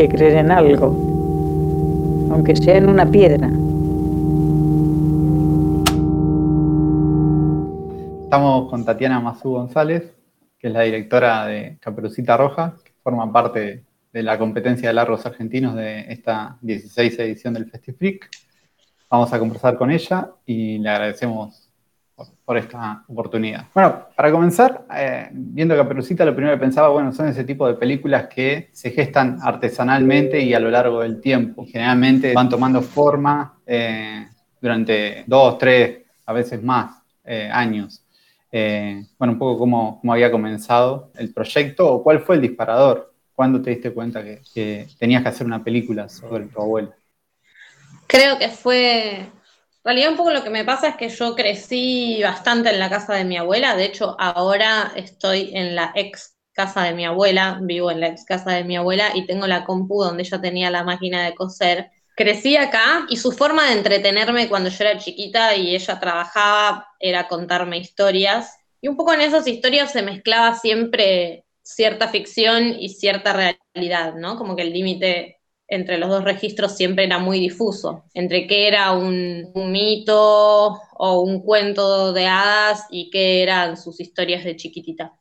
Que creer en algo, aunque sea en una piedra. Estamos con Tatiana Mazú González, que es la directora de Caperucita Roja, que forma parte de la competencia de largos argentinos de esta 16 edición del Festifreak. Vamos a conversar con ella y le agradecemos por, esta oportunidad. Bueno, para comenzar, eh, viendo Caperucita, lo primero que pensaba, bueno, son ese tipo de películas que se gestan artesanalmente y a lo largo del tiempo. Generalmente van tomando forma eh, durante dos, tres, a veces más eh, años. bueno, un poco cómo, había comenzado el proyecto o cuál fue el disparador. ¿Cuándo te diste cuenta que, que tenías que hacer una película sobre tu abuela? Creo que fue en realidad un poco lo que me pasa es que yo crecí bastante en la casa de mi abuela, de hecho ahora estoy en la ex casa de mi abuela, vivo en la ex casa de mi abuela y tengo la compu donde ella tenía la máquina de coser. Crecí acá y su forma de entretenerme cuando yo era chiquita y ella trabajaba era contarme historias. Y un poco en esas historias se mezclaba siempre cierta ficción y cierta realidad, ¿no? Como que el límite entre los dos registros siempre era muy difuso, entre qué era un, mito o un cuento de hadas y qué eran sus historias de chiquitita.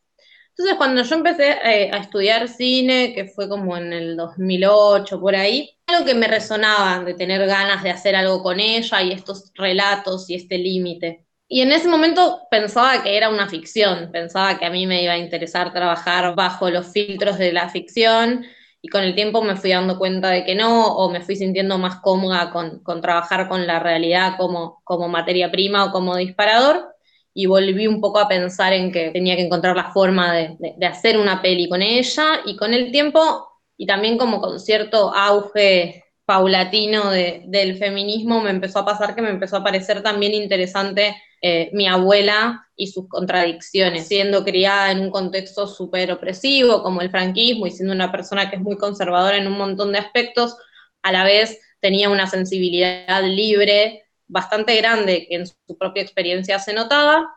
Entonces, cuando yo empecé eh, a estudiar cine, que fue como en el 2008, por ahí, algo que me resonaba de tener ganas de hacer algo con ella y estos relatos y este límite. Y en ese momento pensaba que era una ficción, pensaba que a mí me iba a interesar trabajar bajo los filtros de la ficción y con el tiempo me fui dando cuenta de que no, o me fui sintiendo más cómoda con, trabajar con la realidad como, como materia prima o como disparador, y volví un poco a pensar en que tenía que encontrar la forma de, hacer una peli con ella, y con el tiempo, y también como con cierto auge paulatino del feminismo, me empezó a pasar que me empezó a parecer también interesante eh, mi abuela y sus contradicciones, siendo criada en un contexto súper opresivo como el franquismo y siendo una persona que es muy conservadora en un montón de aspectos, a la vez tenía una sensibilidad libre bastante grande que en su propia experiencia se notaba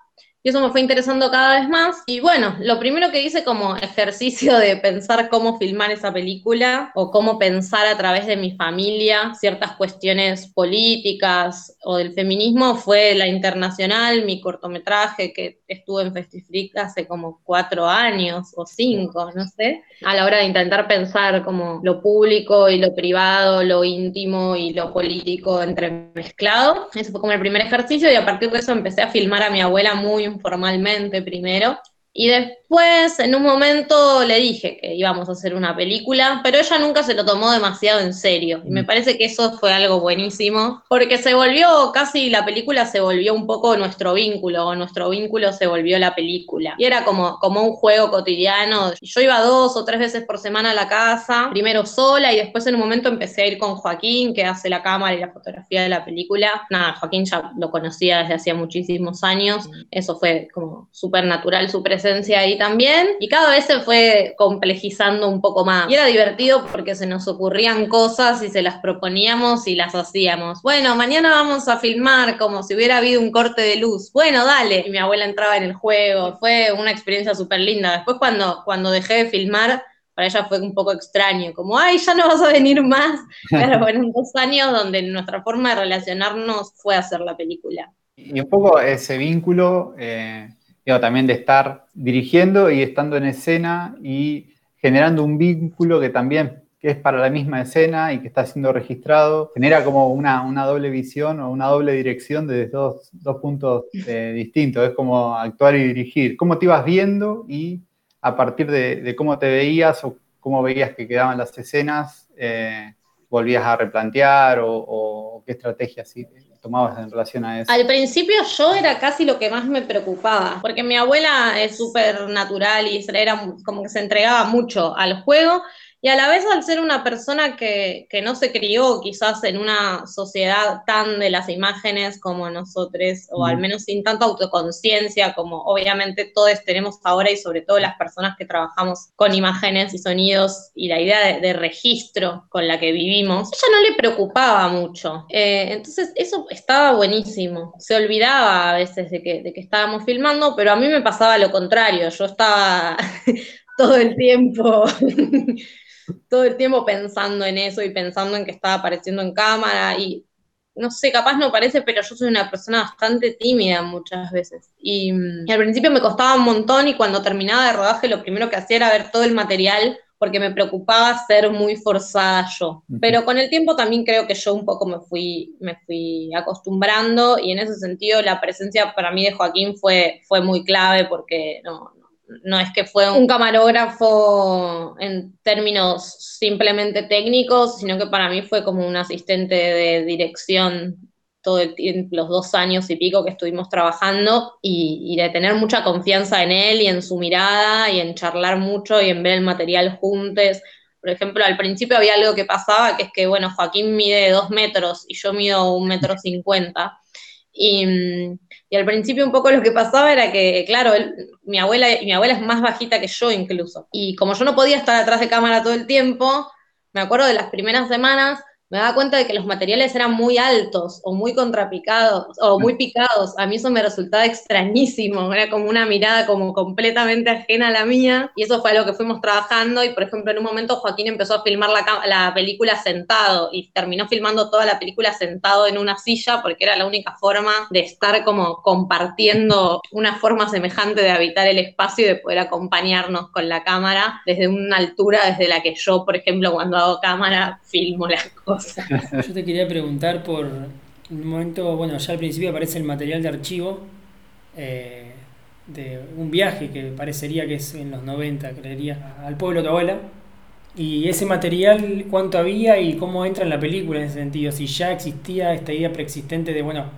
y eso me fue interesando cada vez más. Y bueno, lo primero que hice como ejercicio de pensar cómo filmar esa película o cómo pensar a través de mi familia ciertas cuestiones políticas o del feminismo fue La Internacional, mi cortometraje que estuvo en Festifreak hace como cuatro años o cinco, no sé, a la hora de intentar pensar como lo público y lo privado, lo íntimo y lo político entremezclado. Ese fue como el primer ejercicio y a partir de eso empecé a filmar a mi abuela muy informalmente primero. Y después, en un momento, le dije que íbamos a hacer una película, pero ella nunca se lo tomó demasiado en serio. Y me mm. parece que eso fue algo buenísimo, porque se volvió, casi la película se volvió un poco nuestro vínculo, o nuestro vínculo se volvió la película. Y era como, como un juego cotidiano. Yo iba dos o tres veces por semana a la casa, primero sola, y después en un momento empecé a ir con Joaquín, que hace la cámara y la fotografía de la película. Nada, Joaquín ya lo conocía desde hacía muchísimos años. Mm. Eso fue como súper natural, su presencia ahí también, y cada vez se fue complejizando un poco más. Y era divertido porque se nos ocurrían cosas y se las proponíamos y las hacíamos. Bueno, mañana vamos a filmar como si hubiera habido un corte de luz. Bueno, dale. Y mi abuela entraba en el juego. Fue una experiencia súper linda. Después cuando, cuando dejé de filmar, para ella fue un poco extraño, como, ay, ya no vas a venir más. Pero fueron dos años donde nuestra forma de relacionarnos fue hacer la película. Y un poco ese vínculo, eh, también de estar dirigiendo y estando en escena y generando un vínculo que también es para la misma escena y que está siendo registrado, genera como una, doble visión o una doble dirección desde dos, puntos eh, distintos. Es como actuar y dirigir. ¿Cómo te ibas viendo y a partir de, cómo te veías o cómo veías que quedaban las escenas, eh, volvías a replantear o, o qué estrategia así tomabas en relación a eso? Al principio yo era casi lo que más me preocupaba, porque mi abuela es súper natural y era como que se entregaba mucho al juego y a la vez al ser una persona que, no se crió quizás en una sociedad tan de las imágenes como nosotros, o al menos sin tanta autoconciencia como obviamente todos tenemos ahora y sobre todo las personas que trabajamos con imágenes y sonidos y la idea de, registro con la que vivimos, ella no le preocupaba mucho. Eh, entonces eso estaba buenísimo. Se olvidaba a veces de que, de que estábamos filmando, pero a mí me pasaba lo contrario. Yo estaba todo el tiempo todo el tiempo pensando en eso y pensando en que estaba apareciendo en cámara y no sé, capaz no parece, pero yo soy una persona bastante tímida muchas veces. Y, y, al principio me costaba un montón y cuando terminaba de rodaje lo primero que hacía era ver todo el material porque me preocupaba ser muy forzada yo. Pero con el tiempo también creo que yo un poco me fui, me fui acostumbrando y en ese sentido la presencia para mí de Joaquín fue, fue muy clave porque no, no es que fue un camarógrafo en términos simplemente técnicos, sino que para mí fue como un asistente de dirección todo el tiempo, los dos años y pico que estuvimos trabajando y, de tener mucha confianza en él y en su mirada y en charlar mucho y en ver el material juntos. Por ejemplo, al principio había algo que pasaba, que es que, bueno, Joaquín mide dos metros y yo mido un metro cincuenta. Y, al principio un poco lo que pasaba era que, claro, mi, abuela, mi abuela es más bajita que yo incluso. Y como yo no podía estar atrás de cámara todo el tiempo, me acuerdo de las primeras semanas, me daba cuenta de que los materiales eran muy altos o muy contrapicados o muy picados. A mí eso me resultaba extrañísimo, era como una mirada como completamente ajena a la mía y eso fue algo que fuimos trabajando y por ejemplo en un momento Joaquín empezó a filmar la, la película sentado y terminó filmando toda la película sentado en una silla porque era la única forma de estar como compartiendo una forma semejante de habitar el espacio y de poder acompañarnos con la cámara desde una altura desde la que yo, por ejemplo, cuando hago cámara, filmo las cosas. Yo te quería preguntar por un momento, bueno, ya al principio aparece el material de archivo eh, de un viaje que parecería que es en los 90, creería, al pueblo de tu abuela. Y ese material, ¿cuánto había y cómo entra en la película en ese sentido? Si ya existía esta idea preexistente de, bueno,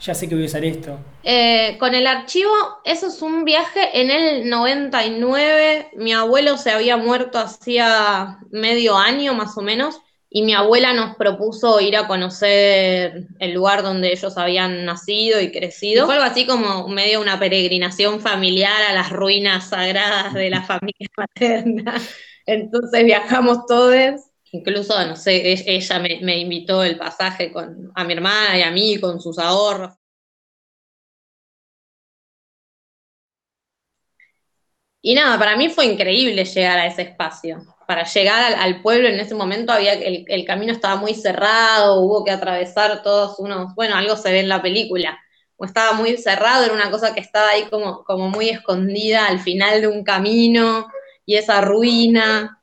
ya sé que voy a usar esto. Eh, con el archivo, eso es un viaje en el 99. Mi abuelo se había muerto hacía medio año más o menos y mi abuela nos propuso ir a conocer el lugar donde ellos habían nacido y crecido. Fue algo así como medio una peregrinación familiar a las ruinas sagradas de la familia materna. Entonces viajamos todos, incluso, no sé, e-, ella me, invitó el pasaje con, a mi hermana y a mí con sus ahorros. Y nada, para mí fue increíble llegar a ese espacio para llegar al, pueblo en ese momento había el, camino estaba muy cerrado, hubo que atravesar todos unos, bueno, algo se ve en la película, o estaba muy cerrado, era una cosa que estaba ahí como, como muy escondida al final de un camino, y esa ruina,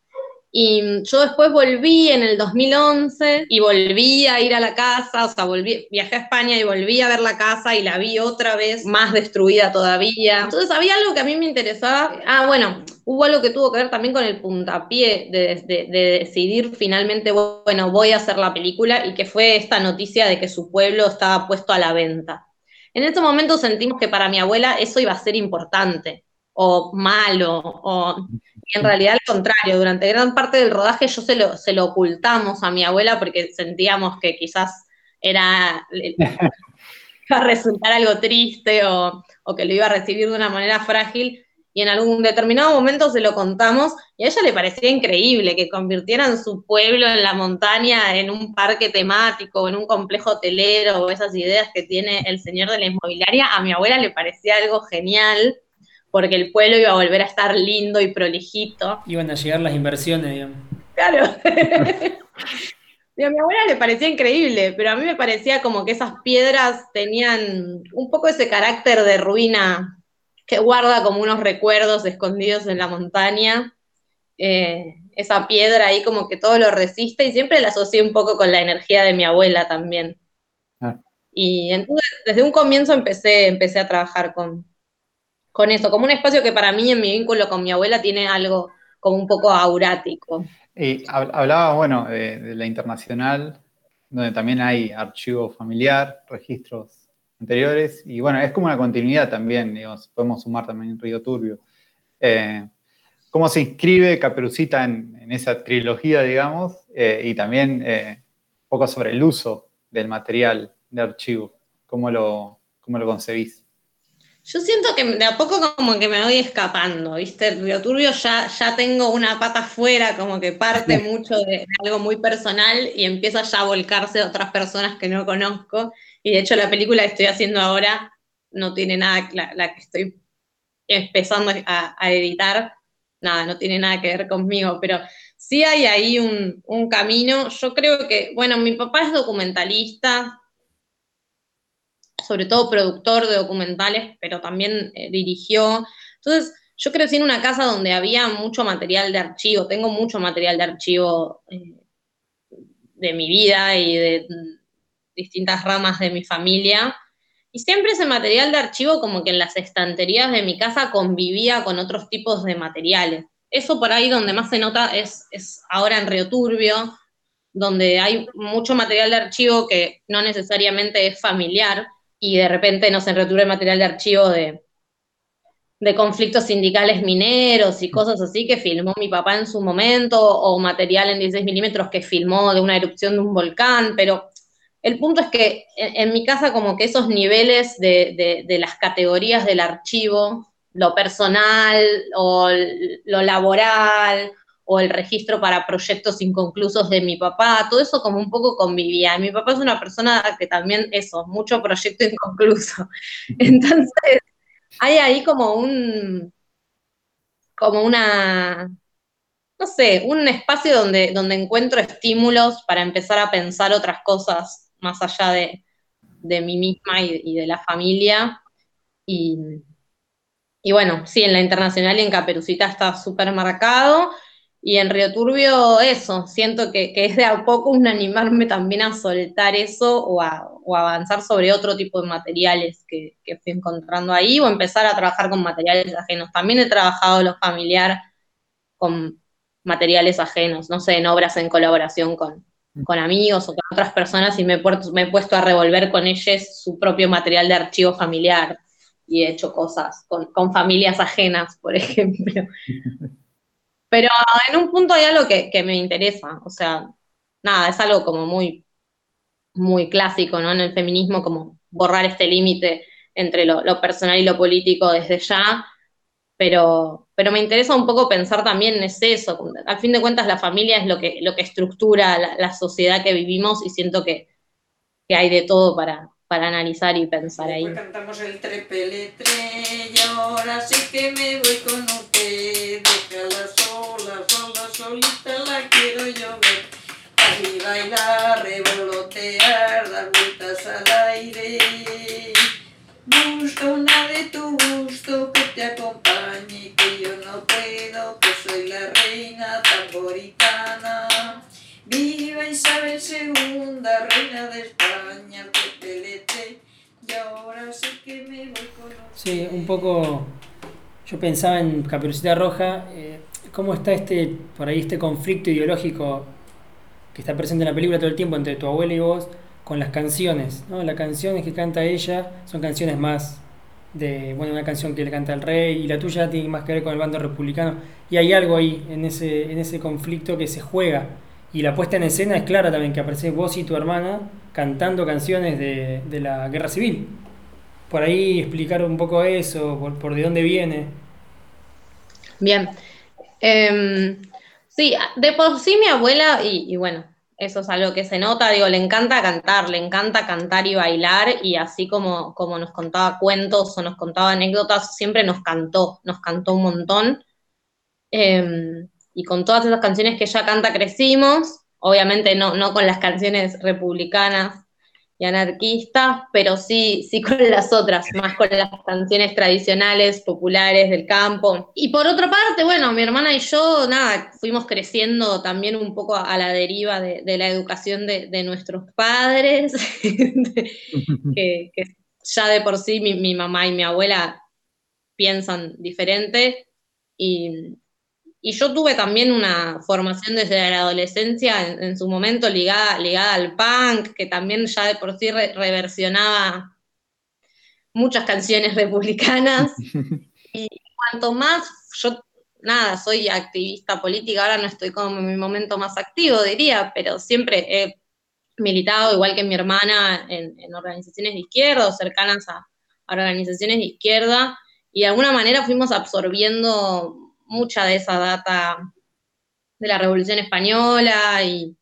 y yo después volví en el 2011 y volví a ir a la casa, o sea, volví, viajé a España y volví a ver la casa y la vi otra vez más destruida todavía. Entonces había algo que a mí me interesaba. Ah, bueno, hubo algo que tuvo que ver también con el puntapié de, de decidir finalmente, bueno, voy a hacer la película y que fue esta noticia de que su pueblo estaba puesto a la venta. En ese momento sentimos que para mi abuela eso iba a ser importante o malo, o en realidad al contrario, durante gran parte del rodaje yo se lo, se lo ocultamos a mi abuela porque sentíamos que quizás era iba a resultar algo triste o, o, que lo iba a recibir de una manera frágil y en algún determinado momento se lo contamos y a ella le parecía increíble que convirtieran su pueblo en la montaña en un parque temático, en un complejo hotelero o esas ideas que tiene el señor de la inmobiliaria, a mi abuela le parecía algo genial porque el pueblo iba a volver a estar lindo y prolijito. Iban a llegar las inversiones, digamos. Claro. a mi abuela le parecía increíble, pero a mí me parecía como que esas piedras tenían un poco ese carácter de ruina que guarda como unos recuerdos escondidos en la montaña. Eh, esa piedra ahí como que todo lo resiste y siempre la asocié un poco con la energía de mi abuela también. Ah. Y entonces desde un comienzo empecé, empecé a trabajar con, con eso, como un espacio que para mí en mi vínculo con mi abuela tiene algo como un poco aurático. Y hablaba, bueno, de, la internacional, donde también hay archivo familiar, registros anteriores, y bueno, es como una continuidad también, digamos, podemos sumar también Río Turbio. Eh, ¿Cómo se inscribe Caperucita en, esa trilogía, digamos? Eh, y también eh, un poco sobre el uso del material de archivo, ¿cómo lo, cómo lo concebís? Yo siento que de a poco como que me voy escapando, ¿viste? El Río Turbio ya, ya tengo una pata afuera, como que parte mucho de, algo muy personal y empieza ya a volcarse a otras personas que no conozco. Y de hecho la película que estoy haciendo ahora no tiene nada, la, que estoy empezando a, editar, nada, no tiene nada que ver conmigo, pero sí hay ahí un, camino. Yo creo que, bueno, mi papá es documentalista, sobre todo productor de documentales, pero también eh, dirigió. Entonces, yo crecí en una casa donde había mucho material de archivo, tengo mucho material de archivo eh, de mi vida y de distintas ramas de mi familia. Y siempre ese material de archivo como que en las estanterías de mi casa convivía con otros tipos de materiales. Eso por ahí donde más se nota es, es ahora en Río Turbio, donde hay mucho material de archivo que no necesariamente es familiar y de repente nos en Río Turbio hay material de archivo de, de conflictos sindicales mineros y cosas así que filmó mi papá en su momento, o material en 16 milímetros que filmó de una erupción de un volcán, pero el punto es que en, mi casa como que esos niveles de, las categorías del archivo, lo personal o lo laboral o el registro para proyectos inconclusos de mi papá, todo eso como un poco convivía. Mi papá es una persona que también eso, mucho proyecto inconcluso. Entonces, hay ahí como un, como una, no sé, un espacio donde, donde encuentro estímulos para empezar a pensar otras cosas más allá de, mí misma y, de la familia. Y, bueno, sí, en la internacional y en Caperucita está súper marcado. Y en Río Turbio eso, siento que, es de a poco un animarme también a soltar eso o a, avanzar sobre otro tipo de materiales que, que, fui encontrando ahí o empezar a trabajar con materiales ajenos. También he trabajado lo familiar con materiales ajenos, no sé, en obras en colaboración con, con amigos o con otras personas y me he, puesto, me he puesto a revolver con ellos su propio material de archivo familiar y he hecho cosas con, familias ajenas, por ejemplo. Pero en un punto hay algo que, me interesa, o sea, nada, es algo como muy, muy clásico, ¿no? En el feminismo, como borrar este límite entre lo, lo personal y lo político desde ya, pero, pero me interesa un poco pensar también en eso. Al fin de cuentas, la familia es lo que, lo que estructura la, sociedad que vivimos y siento que, que, hay de todo para, para analizar y pensar ahí. cantamos el trepeletre y ahora sí que me voy con usted. la solita la quiero yo ver. Así bailar, revolotear, dar vueltas al aire. Busca una de tu gusto que te acompañe, que yo no puedo, que soy la reina tamboritana. Viva Isabel II, reina de España, que y ahora sé que me voy con Sí, un poco. Yo pensaba en Caperucita Roja, eh, cómo está este, por ahí este conflicto ideológico que está presente en la película todo el tiempo entre tu abuela y vos con las canciones, ¿no? Las canciones que canta ella son canciones más de, bueno, una canción que le canta el rey y la tuya tiene más que ver con el bando republicano y hay algo ahí en ese, en ese conflicto que se juega y la puesta en escena es clara también, que aparece vos y tu hermana cantando canciones de, de la guerra civil. Por ahí explicar un poco eso, por, por de dónde viene. Bien. Em, sí, de por sí mi abuela, y bueno, eso es algo que se nota, digo, le encanta cantar, le encanta cantar y bailar, y así como, como nos contaba cuentos o nos contaba anécdotas, siempre nos cantó, nos cantó un montón. Em, y con todas esas canciones que ella canta crecimos, obviamente no, no con las canciones republicanas y anarquistas, pero sí, sí con las otras, más con las canciones tradicionales, populares del campo. Y por otra parte, bueno, mi hermana y yo, nada, fuimos creciendo también un poco a, la deriva de, la educación de, nuestros padres, que, ya de por sí mi, mi mamá y mi abuela piensan diferente. Y, y yo tuve también una formación desde la adolescencia, en, su momento ligada, ligada al punk, que también ya de por sí reversionaba muchas canciones republicanas. y cuanto más yo, nada, soy activista política, ahora no estoy como en mi momento más activo, diría, pero siempre he militado, igual que mi hermana, en, organizaciones de izquierda o cercanas a organizaciones de izquierda, y de alguna manera fuimos absorbiendo mucha de esa data de la Revolución Española y,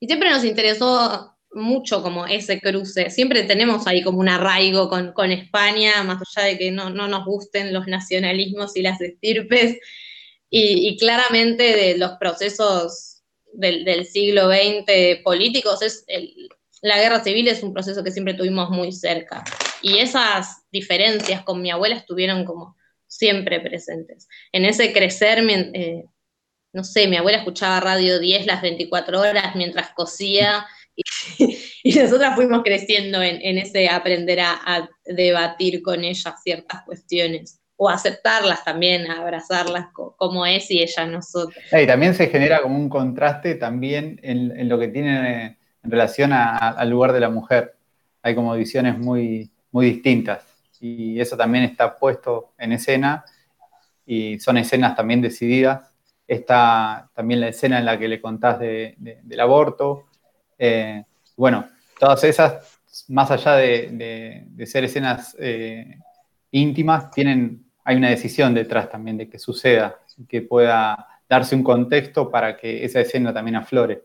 y siempre nos interesó mucho como ese cruce. Siempre tenemos ahí como un arraigo con, España, más allá de que no, nos gusten los nacionalismos y las estirpes. Y, claramente de los procesos del, siglo XX políticos, es la guerra civil es un proceso que siempre tuvimos muy cerca. Y esas diferencias con mi abuela estuvieron como siempre presentes. En ese crecer, eh, no sé, mi abuela escuchaba Radio 10 las 24 horas mientras cosía y, nosotras fuimos creciendo en, ese aprender a, debatir con ella ciertas cuestiones o aceptarlas también, abrazarlas como es y ella nosotros. Y también se genera como un contraste también en, lo que tiene en relación al lugar de la mujer. Hay como visiones muy, muy distintas y eso también está puesto en escena y son escenas también decididas. Está también la escena en la que le contás del aborto. Eh, bueno, todas esas, más allá de, ser escenas eh, íntimas, tienen, hay una decisión detrás también de que suceda, que pueda darse un contexto para que esa escena también aflore.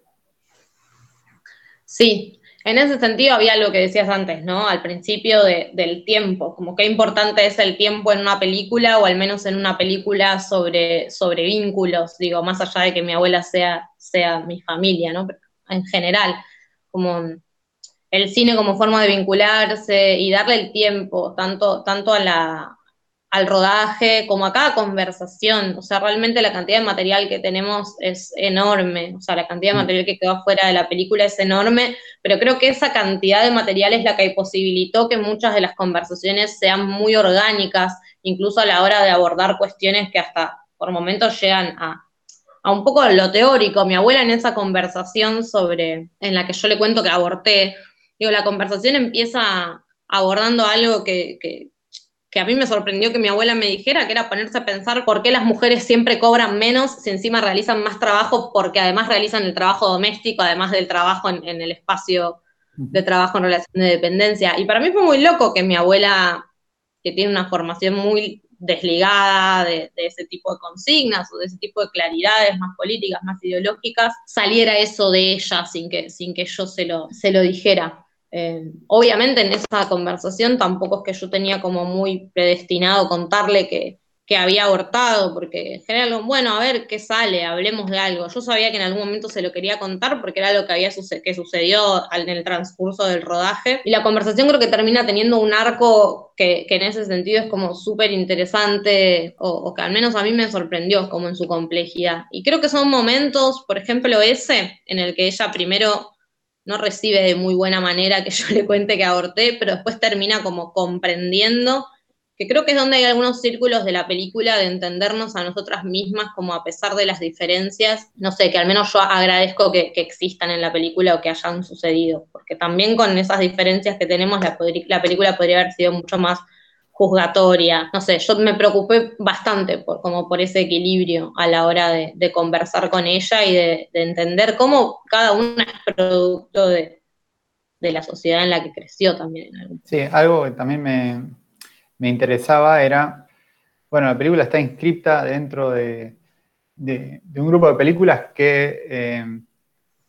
Sí, en ese sentido había lo que decías antes, ¿no? Al principio del tiempo, como qué importante es el tiempo en una película o al menos en una película sobre, sobre vínculos, digo, más allá de que mi abuela sea, sea mi familia, ¿no? en general, como el cine como forma de vincularse y darle el tiempo, tanto, tanto a la, al rodaje como a cada conversación. O sea, realmente la cantidad de material que tenemos es enorme. O sea, la cantidad de mm. material que quedó fuera de la película es enorme, pero creo que esa cantidad de material es la que posibilitó que muchas de las conversaciones sean muy orgánicas, incluso a la hora de abordar cuestiones que hasta por momentos llegan a, a un poco lo teórico. Mi abuela en esa conversación sobre, en la que yo le cuento que aborté, digo, la conversación empieza abordando algo que, que que a mí me sorprendió que mi abuela me dijera, que era ponerse a pensar por qué las mujeres siempre cobran menos si encima realizan más trabajo, porque además realizan el trabajo doméstico, además del trabajo en, el espacio de trabajo en relación de dependencia. Y para mí fue muy loco que mi abuela, que tiene una formación muy desligada de, ese tipo de consignas o de ese tipo de claridades más políticas, más ideológicas, saliera eso de ella sin que, sin que yo se lo, se lo dijera. Eh, obviamente en esa conversación tampoco es que yo tenía como muy predestinado contarle que, había abortado, porque en general, bueno, a ver qué sale, hablemos de algo. Yo sabía que en algún momento se lo quería contar porque era lo que había que sucedió en el transcurso del rodaje. Y la conversación creo que termina teniendo un arco que, en ese sentido es como súper interesante, o, o, que al menos a mí me sorprendió como en su complejidad. Y creo que son momentos, por ejemplo, ese, en el que ella primero no recibe de muy buena manera que yo le cuente que aborté, pero después termina como comprendiendo, que creo que es donde hay algunos círculos de la película de entendernos a nosotras mismas como a pesar de las diferencias, no sé, que al menos yo agradezco que, existan en la película o que hayan sucedido, porque también con esas diferencias que tenemos la, la película podría haber sido mucho más juzgatoria. No sé, yo me preocupé bastante por, como por ese equilibrio a la hora de, conversar con ella y de, entender cómo cada una es producto de, la sociedad en la que creció también. Sí, algo que también me, interesaba era, bueno, la película está inscripta dentro de, un grupo de películas que eh,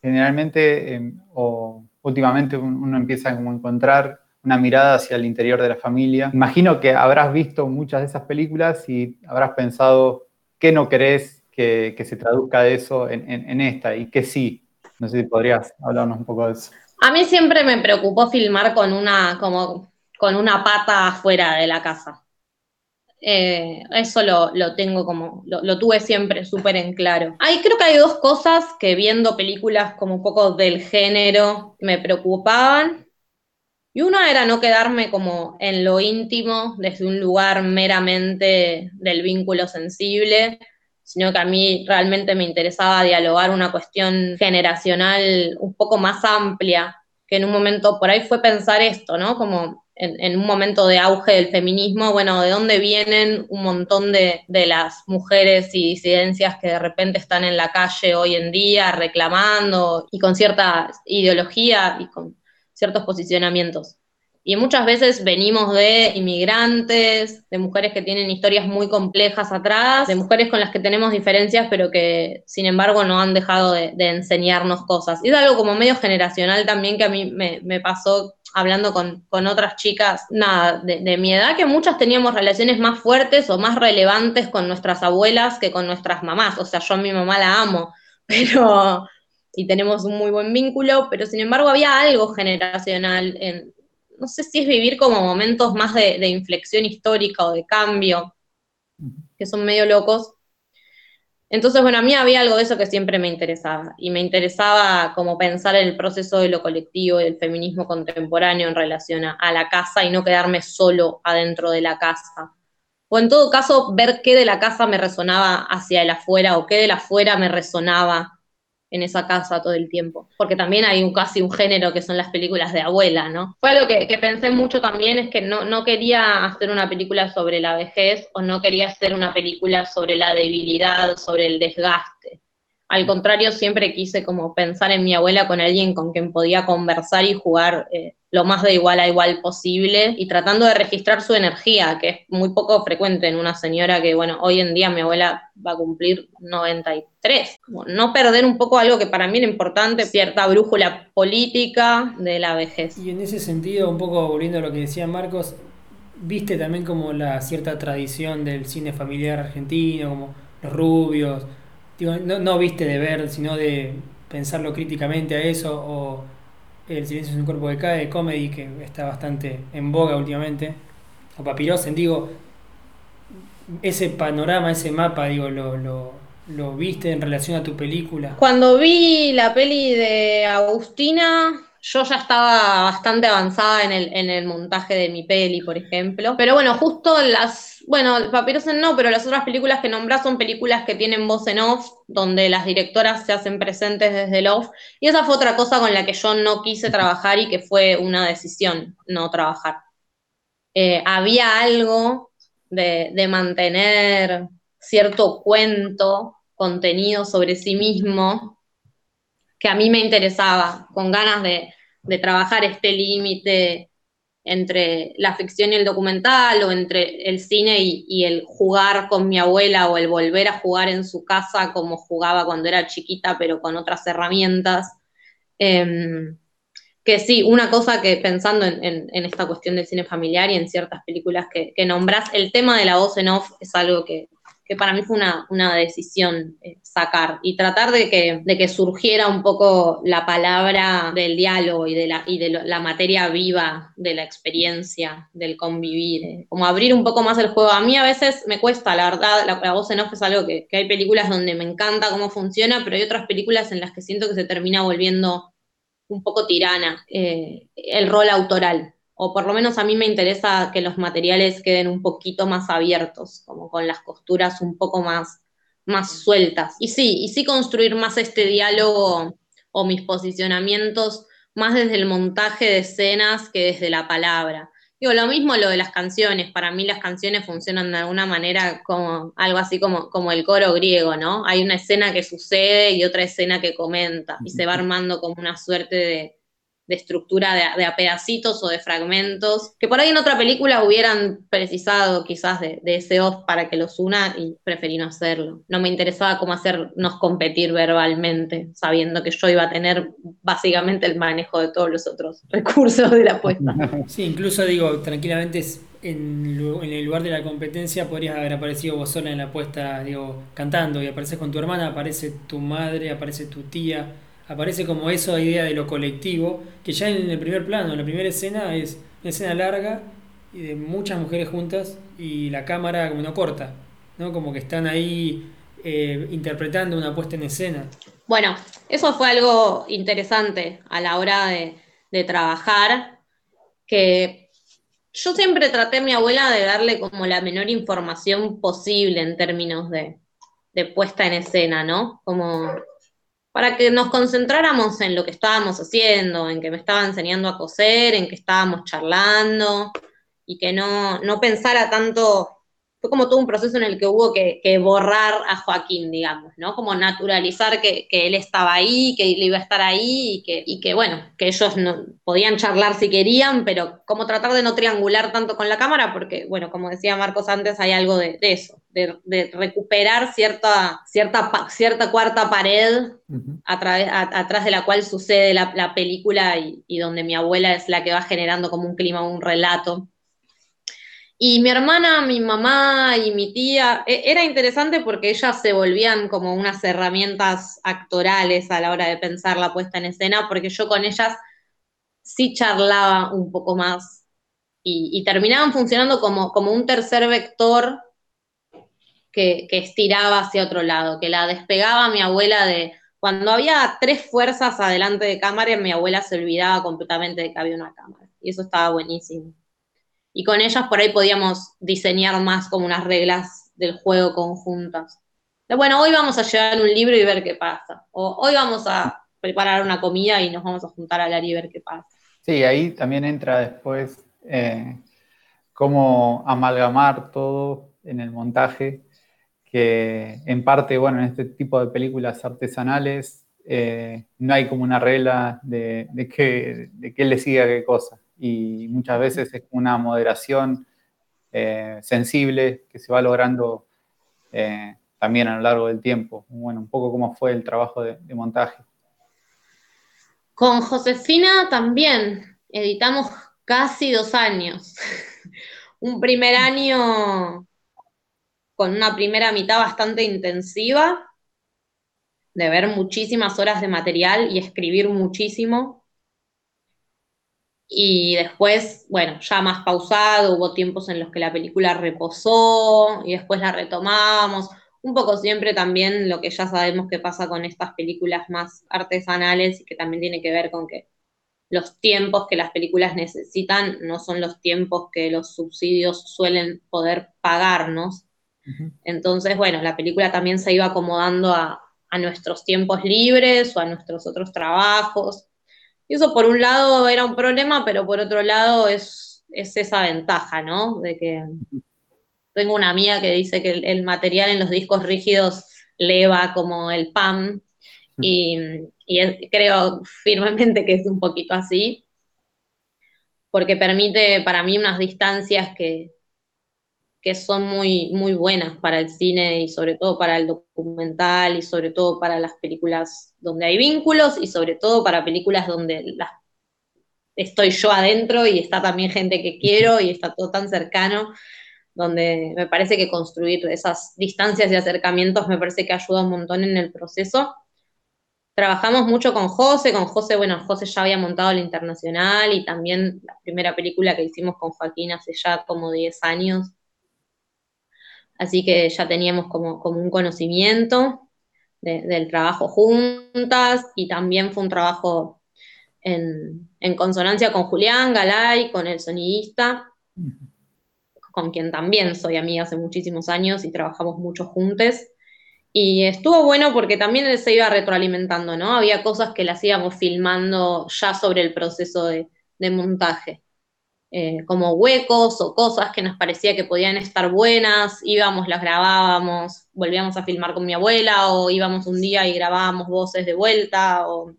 generalmente eh, o últimamente uno empieza a encontrar una mirada hacia el interior de la familia. Imagino que habrás visto muchas de esas películas y habrás pensado qué no querés que, se traduzca eso en, esta y qué sí. No sé si podrías hablarnos un poco de eso. A mí siempre me preocupó filmar con una, como, con una pata afuera de la casa. Eh, eso lo, tengo como, lo, lo tuve siempre súper en claro. Creo que hay dos cosas que viendo películas como un poco del género me preocupaban. Y una era no quedarme como en lo íntimo, desde un lugar meramente del vínculo sensible, sino que a mí realmente me interesaba dialogar una cuestión generacional un poco más amplia, que en un momento por ahí fue pensar esto, ¿no? Como en, un momento de auge del feminismo, bueno, ¿de dónde vienen un montón de, de, las mujeres y disidencias que de repente están en la calle hoy en día reclamando y con cierta ideología y con ciertos posicionamientos. Y muchas veces venimos de inmigrantes, de mujeres que tienen historias muy complejas atrás, de mujeres con las que tenemos diferencias, pero que sin embargo no han dejado de, enseñarnos cosas. Y es algo como medio generacional también que a mí me, pasó hablando con, con otras chicas, nada, de, de, mi edad, que muchas teníamos relaciones más fuertes o más relevantes con nuestras abuelas que con nuestras mamás. O sea, yo a mi mamá la amo, pero, y tenemos un muy buen vínculo, pero sin embargo había algo generacional en, no sé si es vivir como momentos más de, de inflexión histórica o de cambio, que son medio locos, entonces, bueno, a mí había algo de eso que siempre me interesaba, y me interesaba como pensar en el proceso de lo colectivo y del feminismo contemporáneo en relación a, a, la casa y no quedarme solo adentro de la casa. O en todo caso, ver qué de la casa me resonaba hacia el afuera o qué de la afuera me resonaba en esa casa todo el tiempo. Porque también hay un, casi un género que son las películas de abuela, ¿no? Fue algo que, que pensé mucho también, es que no, no quería hacer una película sobre la vejez o no quería hacer una película sobre la debilidad, sobre el desgaste. Al contrario, siempre quise como pensar en mi abuela con alguien con quien podía conversar y jugar eh, lo más de igual a igual posible y tratando de registrar su energía, que es muy poco frecuente en una señora que, bueno, hoy en día mi abuela va a cumplir 93. Como no perder un poco algo que para mí era importante, cierta brújula política de la vejez. Y en ese sentido, un poco volviendo a lo que decía Marcos, viste también como la cierta tradición del cine familiar argentino, como los rubios, Digo, no, no viste de ver, sino de pensarlo críticamente a eso, o El silencio es un cuerpo que cae, comedy, que está bastante en boga últimamente, o Papirosen, digo, ese panorama, ese mapa, digo, lo, lo, lo viste en relación a tu película. Cuando vi la peli de Agustina, yo ya estaba bastante avanzada en el, en el montaje de mi peli, por ejemplo. Pero bueno, justo las, bueno, Papirosen no, pero las otras películas que nombrás son películas que tienen voz en off, donde las directoras se hacen presentes desde el off. Y esa fue otra cosa con la que yo no quise trabajar y que fue una decisión no trabajar. Eh, había algo de, de mantener cierto cuento, contenido sobre sí mismo, que a mí me interesaba, con ganas de, de trabajar este límite entre la ficción y el documental, o entre el cine y, el jugar con mi abuela, o el volver a jugar en su casa como jugaba cuando era chiquita, pero con otras herramientas. Eh, que sí, una cosa que pensando en, esta cuestión del cine familiar y en ciertas películas que, que nombras, el tema de la voz en off es algo que, que para mí fue una, una decisión eh, sacar y tratar de que, de que surgiera un poco la palabra del diálogo y de la, y de la materia viva de la experiencia, del convivir, eh, como abrir un poco más el juego. A mí a veces me cuesta, la verdad, la, voz en off es algo que, que hay películas donde me encanta cómo funciona, pero hay otras películas en las que siento que se termina volviendo un poco tirana eh, el rol autoral o por lo menos a mí me interesa que los materiales queden un poquito más abiertos, como con las costuras un poco más, más sueltas. Y sí, y sí construir más este diálogo o mis posicionamientos más desde el montaje de escenas que desde la palabra. Digo, lo mismo lo de las canciones, para mí las canciones funcionan de alguna manera como algo así como, como el coro griego, ¿no? Hay una escena que sucede y otra escena que comenta, y se va armando como una suerte de, de estructura de, de, a pedacitos o de fragmentos, que por ahí en otra película hubieran precisado quizás de, de, ese off para que los una y preferí no hacerlo. No me interesaba cómo hacernos competir verbalmente, sabiendo que yo iba a tener básicamente el manejo de todos los otros recursos de la apuesta. Sí, incluso digo, tranquilamente en, en, el lugar de la competencia podrías haber aparecido vos sola en la apuesta, digo, cantando y apareces con tu hermana, aparece tu madre, aparece tu tía aparece como esa idea de lo colectivo, que ya en el primer plano, en la primera escena, es una escena larga y de muchas mujeres juntas y la cámara como no corta, ¿no? Como que están ahí eh, interpretando una puesta en escena. Bueno, eso fue algo interesante a la hora de, de trabajar, que yo siempre traté a mi abuela de darle como la menor información posible en términos de, de puesta en escena, ¿no? Como para que nos concentráramos en lo que estábamos haciendo, en que me estaba enseñando a coser, en que estábamos charlando y que no, no pensara tanto fue como todo un proceso en el que hubo que, borrar a Joaquín, digamos, ¿no? Como naturalizar que, él estaba ahí, que él iba a estar ahí y que, y que, bueno, que ellos no, podían charlar si querían, pero como tratar de no triangular tanto con la cámara, porque, bueno, como decía Marcos antes, hay algo de, eso, de, recuperar cierta, cierta, cierta cuarta pared a través, atrás de la cual sucede la, película y, y donde mi abuela es la que va generando como un clima, un relato. Y mi hermana, mi mamá y mi tía, e, era interesante porque ellas se volvían como unas herramientas actorales a la hora de pensar la puesta en escena, porque yo con ellas sí charlaba un poco más y, terminaban funcionando como, como un tercer vector que, que, estiraba hacia otro lado, que la despegaba mi abuela de... Cuando había tres fuerzas adelante de cámara, mi abuela se olvidaba completamente de que había una cámara. Y eso estaba buenísimo y con ellas por ahí podíamos diseñar más como unas reglas del juego conjuntas. bueno, hoy vamos a llevar un libro y ver qué pasa. O hoy vamos a preparar una comida y nos vamos a juntar a hablar y ver qué pasa. Sí, ahí también entra después eh, cómo amalgamar todo en el montaje, que en parte, bueno, en este tipo de películas artesanales eh, no hay como una regla de, de, qué, de qué le sigue a qué cosa y muchas veces es una moderación eh, sensible que se va logrando eh, también a lo largo del tiempo. Bueno, un poco cómo fue el trabajo de, montaje. Con Josefina también editamos casi dos años. un primer año con una primera mitad bastante intensiva, de ver muchísimas horas de material y escribir muchísimo. Y después, bueno, ya más pausado, hubo tiempos en los que la película reposó y después la retomamos. Un poco siempre también lo que ya sabemos que pasa con estas películas más artesanales y que también tiene que ver con que los tiempos que las películas necesitan no son los tiempos que los subsidios suelen poder pagarnos. Entonces, bueno, la película también se iba acomodando a, a nuestros tiempos libres o a nuestros otros trabajos y eso por un lado era un problema, pero por otro lado es, esa ventaja, ¿no? De que tengo una amiga que dice que el, material en los discos rígidos le va como el pan y, y creo firmemente que es un poquito así, porque permite para mí unas distancias que, que son muy, muy buenas para el cine y sobre todo para el documental y sobre todo para las películas donde hay vínculos y sobre todo para películas donde estoy yo adentro y está también gente que quiero y está todo tan cercano, donde me parece que construir esas distancias y acercamientos me parece que ayuda un montón en el proceso. Trabajamos mucho con José, con José, bueno, José ya había montado el internacional y también la primera película que hicimos con Joaquín hace ya como 10 años, así que ya teníamos como, un conocimiento del trabajo juntas y también fue un trabajo en, consonancia con Julián Galay, con el sonidista, con quien también soy amiga hace muchísimos años y trabajamos mucho juntos. Y estuvo bueno porque también él se iba retroalimentando, ¿no? Había cosas que las íbamos filmando ya sobre el proceso de montaje. Eh, como huecos o cosas que nos parecía que podían estar buenas, íbamos, las grabábamos, volvíamos a filmar con mi abuela o íbamos un día y grabábamos voces de vuelta o,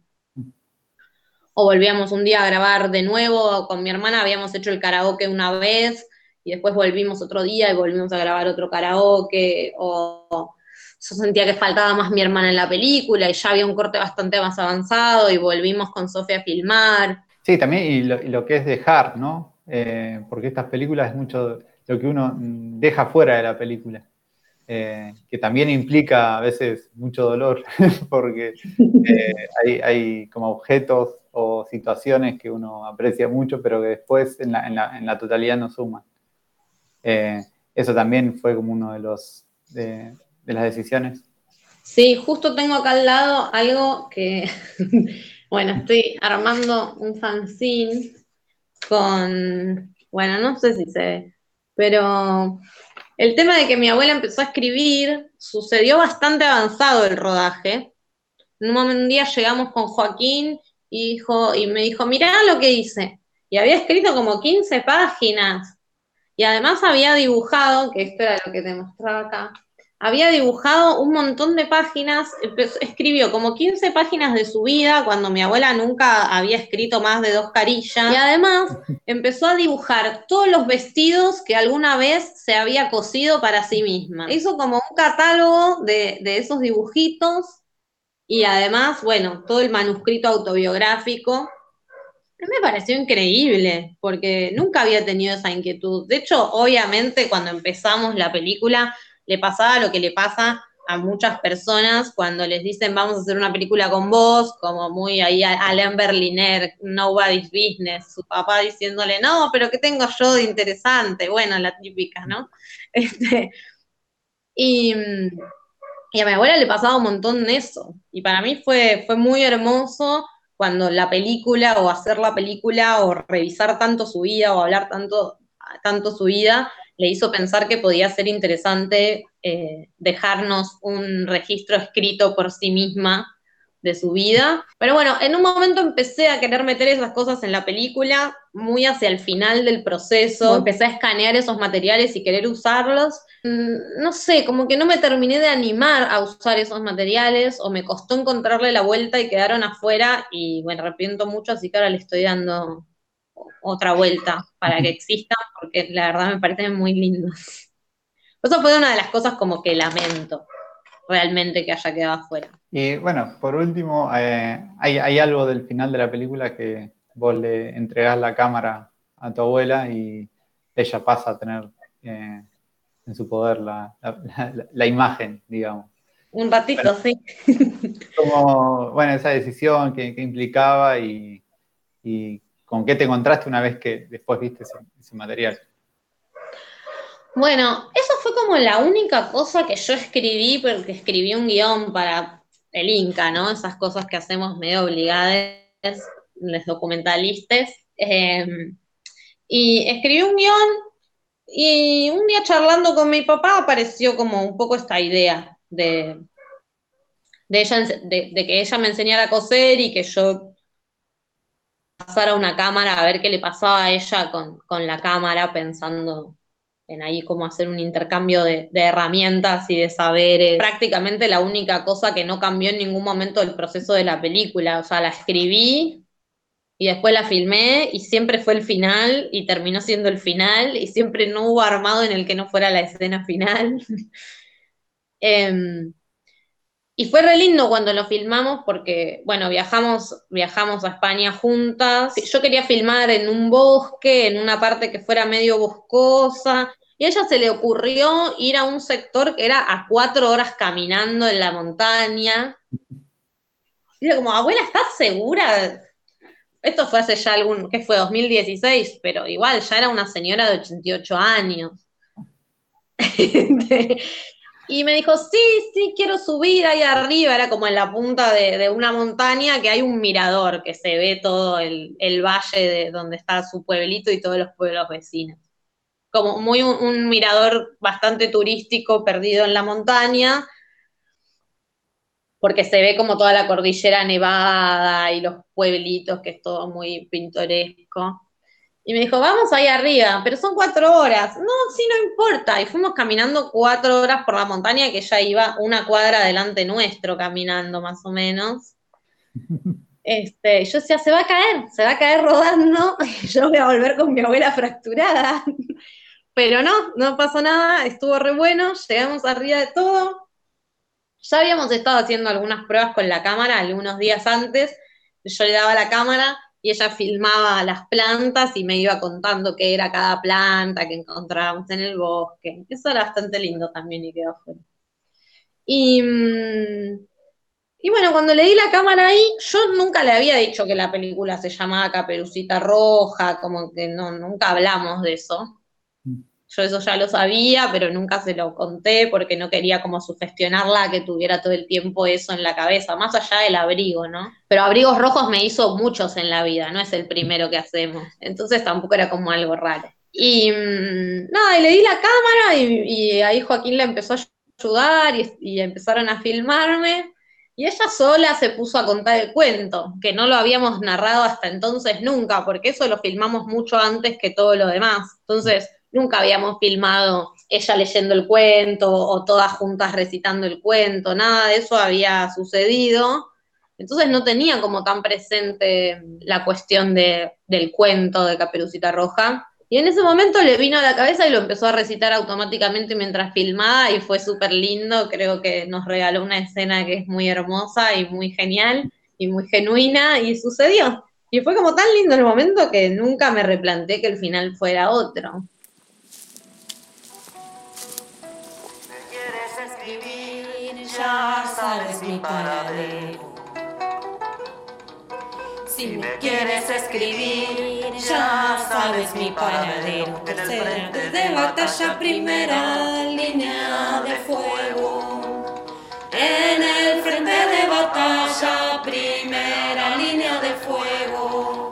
o volvíamos un día a grabar de nuevo con mi hermana, habíamos hecho el karaoke una vez y después volvimos otro día y volvimos a grabar otro karaoke o yo sentía que faltaba más mi hermana en la película y ya había un corte bastante más avanzado y volvimos con Sofía a filmar. Sí, también y lo que es dejar, ¿no? Eh, porque estas películas es mucho lo que uno deja fuera de la película, eh, que también implica a veces mucho dolor, porque eh, hay, como objetos o situaciones que uno aprecia mucho, pero que después en la, totalidad no suman. eso también fue como uno de los de, de las decisiones. Sí, justo tengo acá al lado algo que, bueno, estoy armando un fanzine con, bueno, no sé si se ve, pero el tema de que mi abuela empezó a escribir sucedió bastante avanzado el rodaje. Un, día llegamos con Joaquín y, dijo, y me dijo, mirá lo que hice. Y había escrito como 15 páginas. Y además había dibujado, que esto era lo que te mostraba acá, había dibujado un montón de páginas, escribió como 15 páginas de su vida cuando mi abuela nunca había escrito más de dos carillas. Y además empezó a dibujar todos los vestidos que alguna vez se había cosido para sí misma. Hizo como un catálogo de, de esos dibujitos y además, bueno, todo el manuscrito autobiográfico. Me pareció increíble, porque nunca había tenido esa inquietud. De hecho, obviamente, cuando empezamos la película, le pasaba lo que le pasa a muchas personas cuando les dicen vamos a hacer una película con vos, como muy ahí Alain Berliner, Nobody's Business, su papá diciéndole, no, pero ¿qué tengo yo de interesante? Bueno, la típica, ¿no? Este, y, y, a mi abuela le pasaba un montón de eso. Y para mí fue, fue muy hermoso cuando la película, o hacer la película, o revisar tanto su vida, o hablar tanto, tanto su vida, le hizo pensar que podía ser interesante eh, dejarnos un registro escrito por sí misma de su vida. Pero bueno, en un momento empecé a querer meter esas cosas en la película, muy hacia el final del proceso, empecé a escanear esos materiales y querer usarlos. Mm, no sé, como que no me terminé de animar a usar esos materiales o me costó encontrarle la vuelta y quedaron afuera y bueno, arrepiento mucho, así que ahora le estoy dando otra vuelta para que existan, porque la verdad me parecen muy lindos. Eso fue una de las cosas como que lamento realmente que haya quedado afuera. Y bueno, por último, eh, hay, algo del final de la película que vos le entregás la cámara a tu abuela y ella pasa a tener eh, en su poder la, imagen, digamos. Un ratito, sí. Como, bueno, esa decisión que, implicaba y, y ¿Con qué te encontraste una vez que después viste ese, material? Bueno, eso fue como la única cosa que yo escribí, porque escribí un guion para el Inca, ¿no? Esas cosas que hacemos medio obligadas, los documentalistas. Em, y escribí un guion y un día charlando con mi papá apareció como un poco esta idea de, de, que ella me enseñara a coser y que yo pasar a una cámara a ver qué le pasaba a ella con, la cámara, pensando en ahí cómo hacer un intercambio de, herramientas y de saberes. Prácticamente la única cosa que no cambió en ningún momento del proceso de la película. O sea, la escribí y después la filmé y siempre fue el final y terminó siendo el final y siempre no hubo armado en el que no fuera la escena final. Em, y fue re lindo cuando lo filmamos porque, bueno, viajamos, viajamos a España juntas. Yo quería filmar en un bosque, en una parte que fuera medio boscosa. Y a ella se le ocurrió ir a un sector que era a cuatro horas caminando en la montaña. Y era como, abuela, ¿estás segura? Esto fue hace ya algún, ¿qué fue? 2016, pero igual ya era una señora de 88 años. Y me dijo, sí, sí, quiero subir ahí arriba, era como en la punta de, una montaña que hay un mirador, que se ve todo el, valle de donde está su pueblito y todos los pueblos vecinos. Como muy un, mirador bastante turístico perdido en la montaña, porque se ve como toda la cordillera nevada y los pueblitos, que es todo muy pintoresco. Y me dijo, vamos ahí arriba, pero son cuatro horas. No, sí, no importa. Y fuimos caminando cuatro horas por la montaña, que ya iba una cuadra delante nuestro caminando, más o menos. Este, yo decía, se va a caer, se va a caer rodando, yo voy a volver con mi abuela fracturada. Pero no, no pasó nada, estuvo re bueno, llegamos arriba de todo. Ya habíamos estado haciendo algunas pruebas con la cámara algunos días antes. Yo le daba la cámara y ella filmaba las plantas y me iba contando qué era cada planta que encontrábamos en el bosque. Eso era bastante lindo también y quedó fuera. Y, mm, y bueno, cuando le di la cámara ahí, yo nunca le había dicho que la película se llamaba Caperucita Roja, como que no, nunca hablamos de eso. Yo eso ya lo sabía, pero nunca se lo conté porque no quería como sugestionarla que tuviera todo el tiempo eso en la cabeza, más allá del abrigo, ¿no? Pero abrigos rojos me hizo muchos en la vida, no es el primero que hacemos. Entonces tampoco era como algo raro. Y mm, nada, y le di la cámara y, ahí Joaquín le empezó a ayudar y empezaron a filmarme. Y ella sola se puso a contar el cuento, que no lo habíamos narrado hasta entonces nunca, porque eso lo filmamos mucho antes que todo lo demás. Entonces, nunca habíamos filmado ella leyendo el cuento o todas juntas recitando el cuento, nada de eso había sucedido. Entonces no tenía como tan presente la cuestión de, del cuento de Caperucita Roja. Y en ese momento le vino a la cabeza y lo empezó a recitar automáticamente mientras filmaba y fue súper lindo. Creo que nos regaló una escena que es muy hermosa y muy genial y muy genuina y sucedió. Y fue como tan lindo el momento que nunca me replanteé que el final fuera otro. Ya sabes mi paradero. Si me quieres escribir, ya sabes mi paradero. Tercera de batalla, primera línea de fuego. En el frente de batalla, primera línea de fuego.